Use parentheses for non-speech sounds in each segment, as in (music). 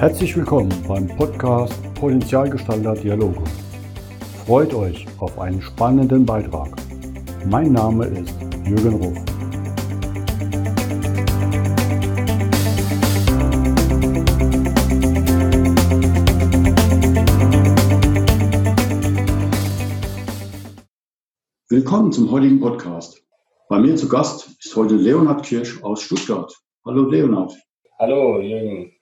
Herzlich willkommen beim Podcast Potenzialgestalter Dialoge. Freut euch auf einen spannenden Beitrag. Mein Name ist Jürgen Ruf. Willkommen zum heutigen Podcast. Bei mir zu Gast ist heute Leonhard Kirsch aus Stuttgart. Hallo Leonhard. Hallo Jürgen.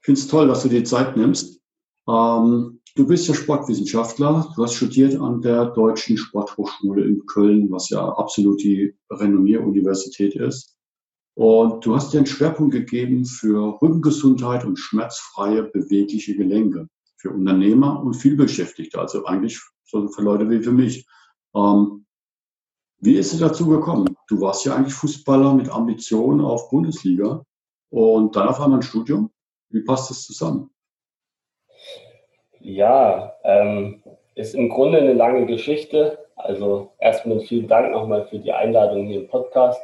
Ich finde es toll, dass du dir Zeit nimmst. Ähm, du bist ja Sportwissenschaftler. Du hast studiert an der Deutschen Sporthochschule in Köln, was ja absolut die Renommier-Universität ist. Und du hast dir einen Schwerpunkt gegeben für Rückengesundheit und schmerzfreie bewegliche Gelenke für Unternehmer und vielbeschäftigte, also eigentlich für Leute wie für mich. Ähm, wie ist es dazu gekommen? Du warst ja eigentlich Fußballer mit Ambitionen auf Bundesliga und dann auf einmal ein Studium. Wie passt das zusammen? Ja, ähm, ist im Grunde eine lange Geschichte. Also erstmal vielen Dank nochmal für die Einladung hier im Podcast.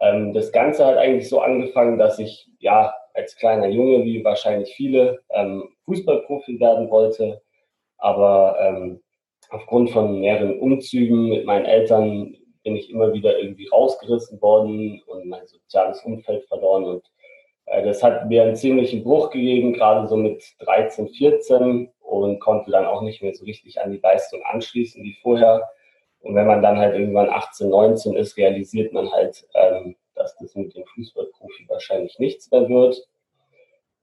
Ähm, das Ganze hat eigentlich so angefangen, dass ich ja als kleiner Junge, wie wahrscheinlich viele, ähm, Fußballprofi werden wollte. Aber ähm, aufgrund von mehreren Umzügen mit meinen Eltern bin ich immer wieder irgendwie rausgerissen worden und mein soziales Umfeld verloren und das hat mir einen ziemlichen Bruch gegeben, gerade so mit 13, 14 und konnte dann auch nicht mehr so richtig an die Leistung anschließen wie vorher. Und wenn man dann halt irgendwann 18, 19 ist, realisiert man halt, ähm, dass das mit dem Fußballprofi wahrscheinlich nichts mehr wird.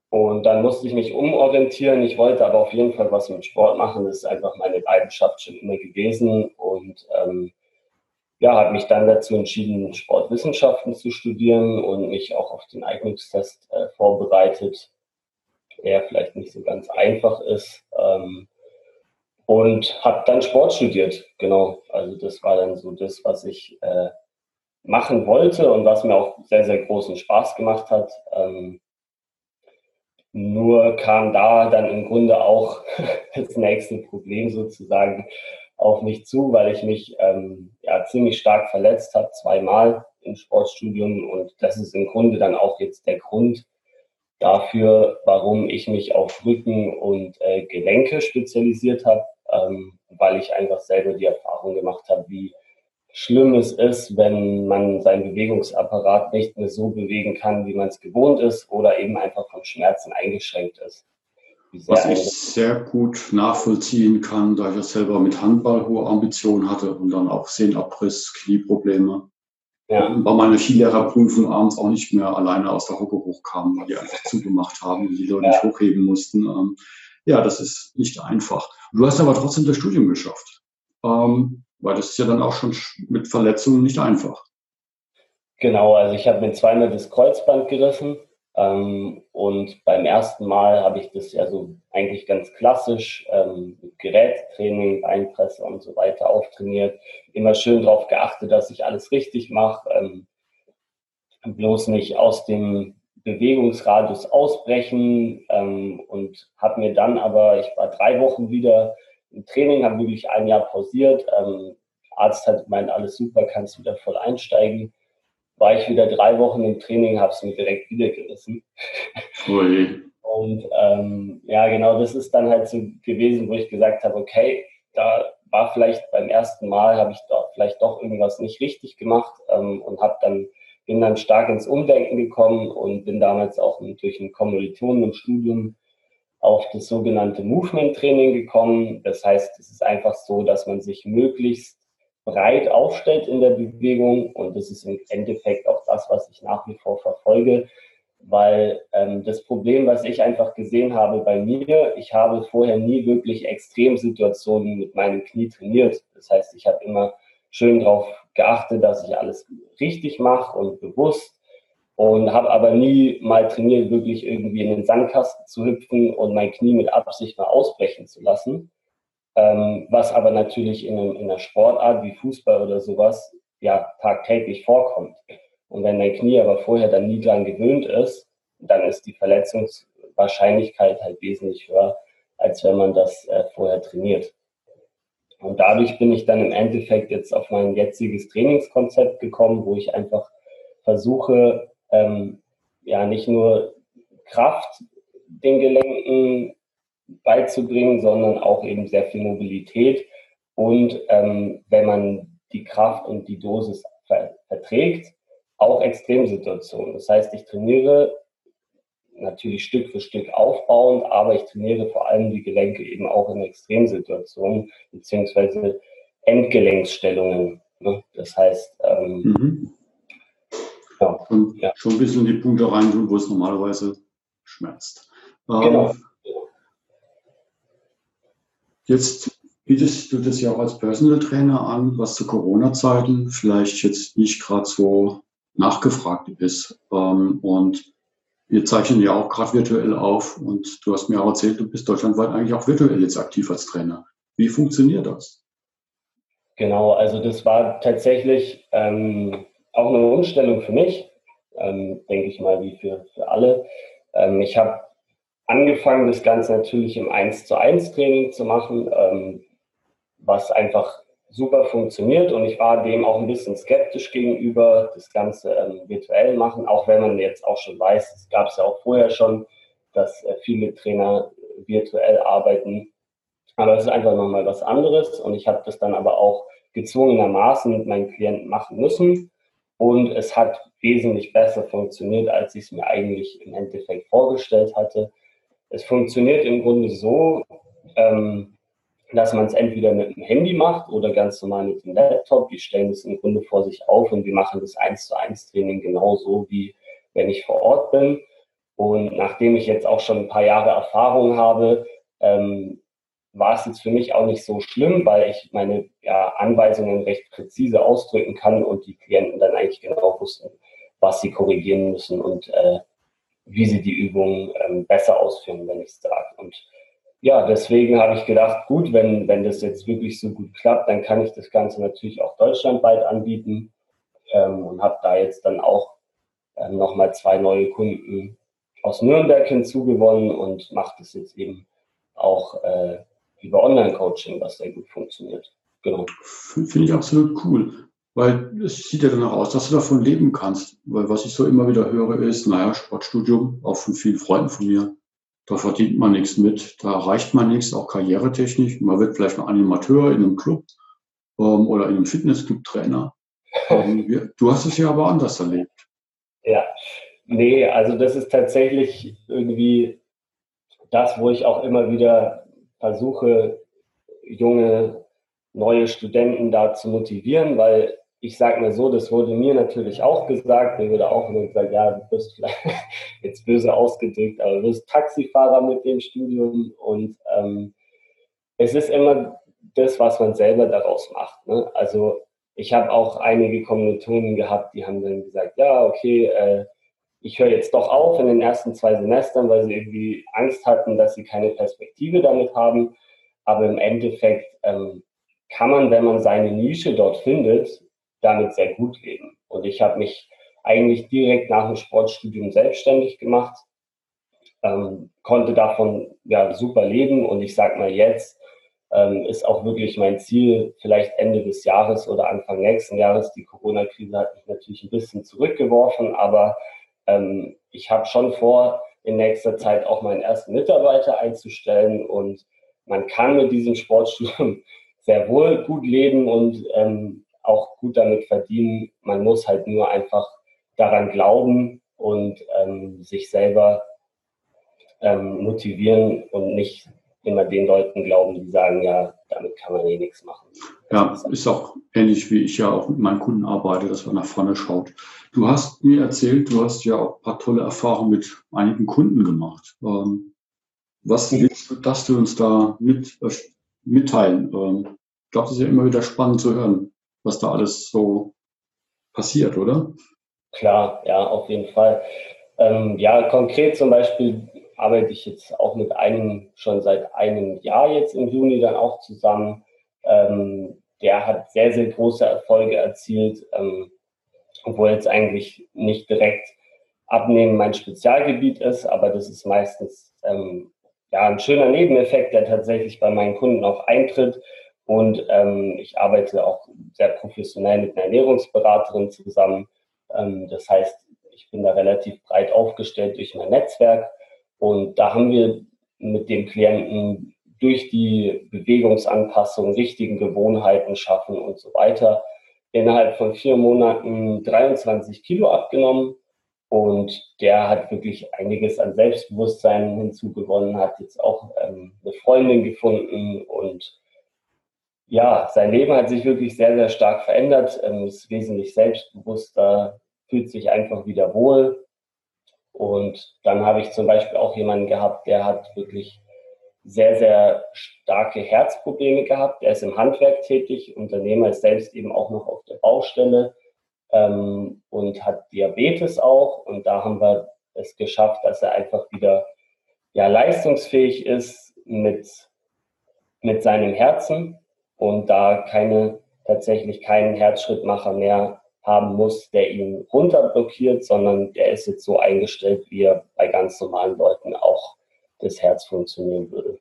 Und dann musste ich mich umorientieren. Ich wollte aber auf jeden Fall was mit Sport machen. Das ist einfach meine Leidenschaft schon immer gewesen. Und ähm, ja, habe mich dann dazu entschieden, Sportwissenschaften zu studieren und mich auch auf den Eignungstest äh, vorbereitet, der vielleicht nicht so ganz einfach ist. Ähm, und habe dann Sport studiert, genau. Also das war dann so das, was ich äh, machen wollte und was mir auch sehr, sehr großen Spaß gemacht hat. Ähm, nur kam da dann im Grunde auch (laughs) das nächste Problem sozusagen, auf mich zu, weil ich mich ähm, ja, ziemlich stark verletzt habe, zweimal im Sportstudium. Und das ist im Grunde dann auch jetzt der Grund dafür, warum ich mich auf Rücken und äh, Gelenke spezialisiert habe, ähm, weil ich einfach selber die Erfahrung gemacht habe, wie schlimm es ist, wenn man seinen Bewegungsapparat nicht mehr so bewegen kann, wie man es gewohnt ist oder eben einfach von Schmerzen eingeschränkt ist. Was ich sehr gut nachvollziehen kann, da ich ja selber mit Handball hohe Ambitionen hatte und dann auch Sehnenabriss, Knieprobleme. Ja. Und bei meiner Skilehrerprüfung abends auch nicht mehr alleine aus der Hocke hochkam, weil die einfach zugemacht haben und die Leute ja. nicht hochheben mussten. Ähm, ja, das ist nicht einfach. Du hast aber trotzdem das Studium geschafft. Ähm, weil das ist ja dann auch schon mit Verletzungen nicht einfach. Genau, also ich habe mir zweimal das Kreuzband gerissen ähm, und beim ersten Mal habe ich das ja so eigentlich ganz klassisch ähm, mit Gerättraining, Beinpresse und so weiter auftrainiert. Immer schön darauf geachtet, dass ich alles richtig mache. Ähm, bloß nicht aus dem Bewegungsradius ausbrechen ähm, und habe mir dann aber, ich war drei Wochen wieder im Training, habe wirklich ein Jahr pausiert. Ähm, Arzt hat gemeint, alles super, kannst wieder voll einsteigen war ich wieder drei Wochen im Training, habe es mir direkt wieder gerissen. Ui. Und ähm, ja, genau, das ist dann halt so gewesen, wo ich gesagt habe, okay, da war vielleicht beim ersten Mal, habe ich doch vielleicht doch irgendwas nicht richtig gemacht ähm, und habe dann bin dann stark ins Umdenken gekommen und bin damals auch durch einen Kommilitonen im Studium auf das sogenannte Movement Training gekommen. Das heißt, es ist einfach so, dass man sich möglichst breit aufstellt in der Bewegung. Und das ist im Endeffekt auch das, was ich nach wie vor verfolge, weil ähm, das Problem, was ich einfach gesehen habe bei mir, ich habe vorher nie wirklich Extremsituationen mit meinem Knie trainiert. Das heißt, ich habe immer schön darauf geachtet, dass ich alles richtig mache und bewusst und habe aber nie mal trainiert, wirklich irgendwie in den Sandkasten zu hüpfen und mein Knie mit Absicht mal ausbrechen zu lassen ähm, was aber natürlich in, in einer Sportart wie Fußball oder sowas ja tagtäglich vorkommt. Und wenn dein Knie aber vorher dann nie dran gewöhnt ist, dann ist die Verletzungswahrscheinlichkeit halt wesentlich höher, als wenn man das äh, vorher trainiert. Und dadurch bin ich dann im Endeffekt jetzt auf mein jetziges Trainingskonzept gekommen, wo ich einfach versuche, ähm, ja, nicht nur Kraft den Gelenken beizubringen, sondern auch eben sehr viel Mobilität. Und ähm, wenn man die Kraft und die Dosis ver verträgt, auch Extremsituationen. Das heißt, ich trainiere natürlich Stück für Stück aufbauend, aber ich trainiere vor allem die Gelenke eben auch in Extremsituationen beziehungsweise Endgelenksstellungen. Ne? Das heißt, ähm, mhm. ja, schon, ja. schon ein bisschen die Punkte rein tun, wo es normalerweise schmerzt. Ähm, genau. Jetzt bietest du das ja auch als Personal Trainer an, was zu Corona-Zeiten vielleicht jetzt nicht gerade so nachgefragt ist. Ähm, und wir zeichnen ja auch gerade virtuell auf und du hast mir auch erzählt, du bist deutschlandweit eigentlich auch virtuell jetzt aktiv als Trainer. Wie funktioniert das? Genau, also das war tatsächlich ähm, auch eine Umstellung für mich, ähm, denke ich mal, wie für, für alle. Ähm, ich habe angefangen, das Ganze natürlich im 1 zu 1 Training zu machen, ähm, was einfach super funktioniert und ich war dem auch ein bisschen skeptisch gegenüber, das Ganze ähm, virtuell machen, auch wenn man jetzt auch schon weiß, es gab es ja auch vorher schon, dass äh, viele Trainer virtuell arbeiten. Aber es ist einfach nochmal was anderes und ich habe das dann aber auch gezwungenermaßen mit meinen Klienten machen müssen und es hat wesentlich besser funktioniert, als ich es mir eigentlich im Endeffekt vorgestellt hatte. Es funktioniert im Grunde so, ähm, dass man es entweder mit dem Handy macht oder ganz normal mit dem Laptop. Die stellen es im Grunde vor sich auf und wir machen das 1 zu 1 Training genauso wie wenn ich vor Ort bin. Und nachdem ich jetzt auch schon ein paar Jahre Erfahrung habe, ähm, war es jetzt für mich auch nicht so schlimm, weil ich meine ja, Anweisungen recht präzise ausdrücken kann und die Klienten dann eigentlich genau wussten, was sie korrigieren müssen und äh, wie sie die Übungen ähm, besser ausführen, wenn ich es sage. Und ja, deswegen habe ich gedacht, gut, wenn, wenn das jetzt wirklich so gut klappt, dann kann ich das Ganze natürlich auch deutschlandweit anbieten ähm, und habe da jetzt dann auch ähm, nochmal zwei neue Kunden aus Nürnberg hinzugewonnen und mache das jetzt eben auch äh, über Online-Coaching, was sehr gut funktioniert. Genau. Finde ich absolut cool, weil es sieht ja danach aus, dass du davon leben kannst. Weil was ich so immer wieder höre ist, naja, Sportstudium, auch von vielen Freunden von mir, da verdient man nichts mit, da erreicht man nichts, auch karrieretechnisch. Man wird vielleicht noch Animateur in einem Club ähm, oder in einem Fitnessclub Trainer. (laughs) Ähm, du hast es ja aber anders erlebt. Ja, nee, also das ist tatsächlich irgendwie das, wo ich auch immer wieder versuche, junge, neue Studenten da zu motivieren, weil ich sage mal so, das wurde mir natürlich auch gesagt, mir wurde auch immer gesagt, ja, du bist vielleicht (laughs) jetzt böse ausgedrückt, aber du bist Taxifahrer mit dem Studium und ähm, es ist immer das, was man selber daraus macht. Ne? Also ich habe auch einige Kommilitonen gehabt, die haben dann gesagt, ja, okay, äh, ich höre jetzt doch auf in den ersten zwei Semestern, weil sie irgendwie Angst hatten, dass sie keine Perspektive damit haben. Aber im Endeffekt ähm, kann man, wenn man seine Nische dort findet, damit sehr gut leben. Und ich habe mich eigentlich direkt nach dem Sportstudium selbstständig gemacht, ähm, konnte davon ja super leben und ich sag mal jetzt ähm, ist auch wirklich mein Ziel, vielleicht Ende des Jahres oder Anfang nächsten Jahres. Die Corona-Krise hat mich natürlich ein bisschen zurückgeworfen, aber ähm, ich habe schon vor, in nächster Zeit auch meinen ersten Mitarbeiter einzustellen und man kann mit diesem Sportstudium (laughs) sehr wohl gut leben und ähm, auch gut damit verdienen. Man muss halt nur einfach daran glauben und ähm, sich selber ähm, motivieren und nicht immer den Leuten glauben, die sagen, ja, damit kann man eh nichts machen. Ja, ist auch ähnlich wie ich ja auch mit meinen Kunden arbeite, dass man nach vorne schaut. Du hast mir erzählt, du hast ja auch ein paar tolle Erfahrungen mit einigen Kunden gemacht. Ähm, was willst du, dass du uns da mit, äh, mitteilen? Ähm, ich glaube, das ist ja immer wieder spannend zu hören, was da alles so passiert, oder? Klar, ja, auf jeden Fall. Ähm, ja, konkret zum Beispiel arbeite ich jetzt auch mit einem schon seit einem Jahr jetzt im Juni dann auch zusammen. Ähm, der hat sehr, sehr große Erfolge erzielt, ähm, obwohl jetzt eigentlich nicht direkt Abnehmen mein Spezialgebiet ist, aber das ist meistens ähm, ja ein schöner Nebeneffekt, der tatsächlich bei meinen Kunden auch eintritt. Und ähm, ich arbeite auch sehr professionell mit einer Ernährungsberaterin zusammen. Ähm, das heißt, ich bin da relativ breit aufgestellt durch mein Netzwerk Und da haben wir mit dem Klienten durch die Bewegungsanpassung, richtigen Gewohnheiten schaffen und so weiter innerhalb von vier Monaten 23 Kilo abgenommen. Und der hat wirklich einiges an Selbstbewusstsein hinzugewonnen, hat jetzt auch ähm, eine Freundin gefunden und ja, sein Leben hat sich wirklich sehr, sehr stark verändert, ähm, ist wesentlich selbstbewusster, fühlt sich einfach wieder wohl. Und dann habe ich zum Beispiel auch jemanden gehabt, der hat wirklich sehr, sehr starke Herzprobleme gehabt. Er ist im Handwerk tätig, Unternehmer ist selbst eben auch noch auf der Baustelle ähm, und hat Diabetes auch. Und da haben wir es geschafft, dass er einfach wieder ja, leistungsfähig ist mit, mit seinem Herzen und da keine, tatsächlich keinen Herzschrittmacher mehr haben muss, der ihn runterblockiert, sondern der ist jetzt so eingestellt, wie er bei ganz normalen Leuten auch das Herz funktionieren würde.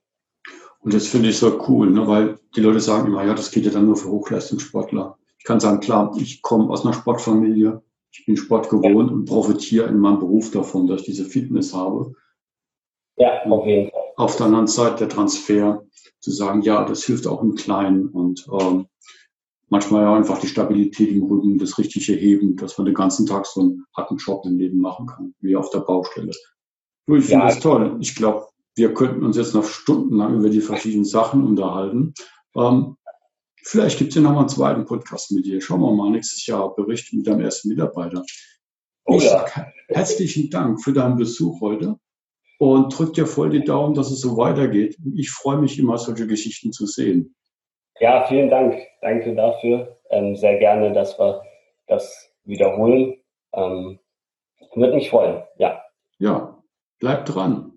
Und das finde ich so cool, ne? weil die Leute sagen immer, ja, das geht ja dann nur für Hochleistungssportler. Ich kann sagen, klar, ich komme aus einer Sportfamilie, ich bin Sport gewohnt ja. und profitiere in meinem Beruf davon, dass ich diese Fitness habe. Ja, auf jeden Fall. Auf der anderen Seite der Transfer, zu sagen, ja, das hilft auch im Kleinen und ähm, manchmal ja einfach die Stabilität im Rücken, das richtige Heben, dass man den ganzen Tag so einen harten Job im Leben machen kann, wie auf der Baustelle. Ich finde ja. das toll. Ich glaube, wir könnten uns jetzt noch stundenlang über die verschiedenen Sachen unterhalten. Ähm, vielleicht gibt es ja noch mal einen zweiten Podcast mit dir. Schauen wir mal nächstes Jahr Bericht mit deinem ersten Mitarbeiter. Oh, ich ja. sage herzlichen Dank für deinen Besuch heute und drück dir voll die Daumen, dass es so weitergeht. Ich freue mich immer, solche Geschichten zu sehen. Ja, vielen Dank. Danke dafür. Ähm, sehr gerne, dass wir das wiederholen. Ähm, würde mich freuen. Ja. Ja, bleib dran.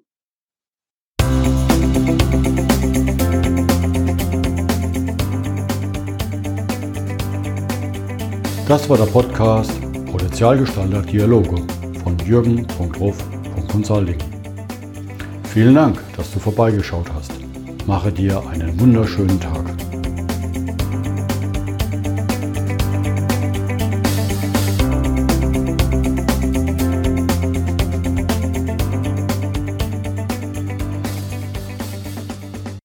Das war der Podcast Potenzialgestalter Dialoge von Jürgen.ruf.consulting. Vielen Dank, dass du vorbeigeschaut hast. Mache dir einen wunderschönen Tag.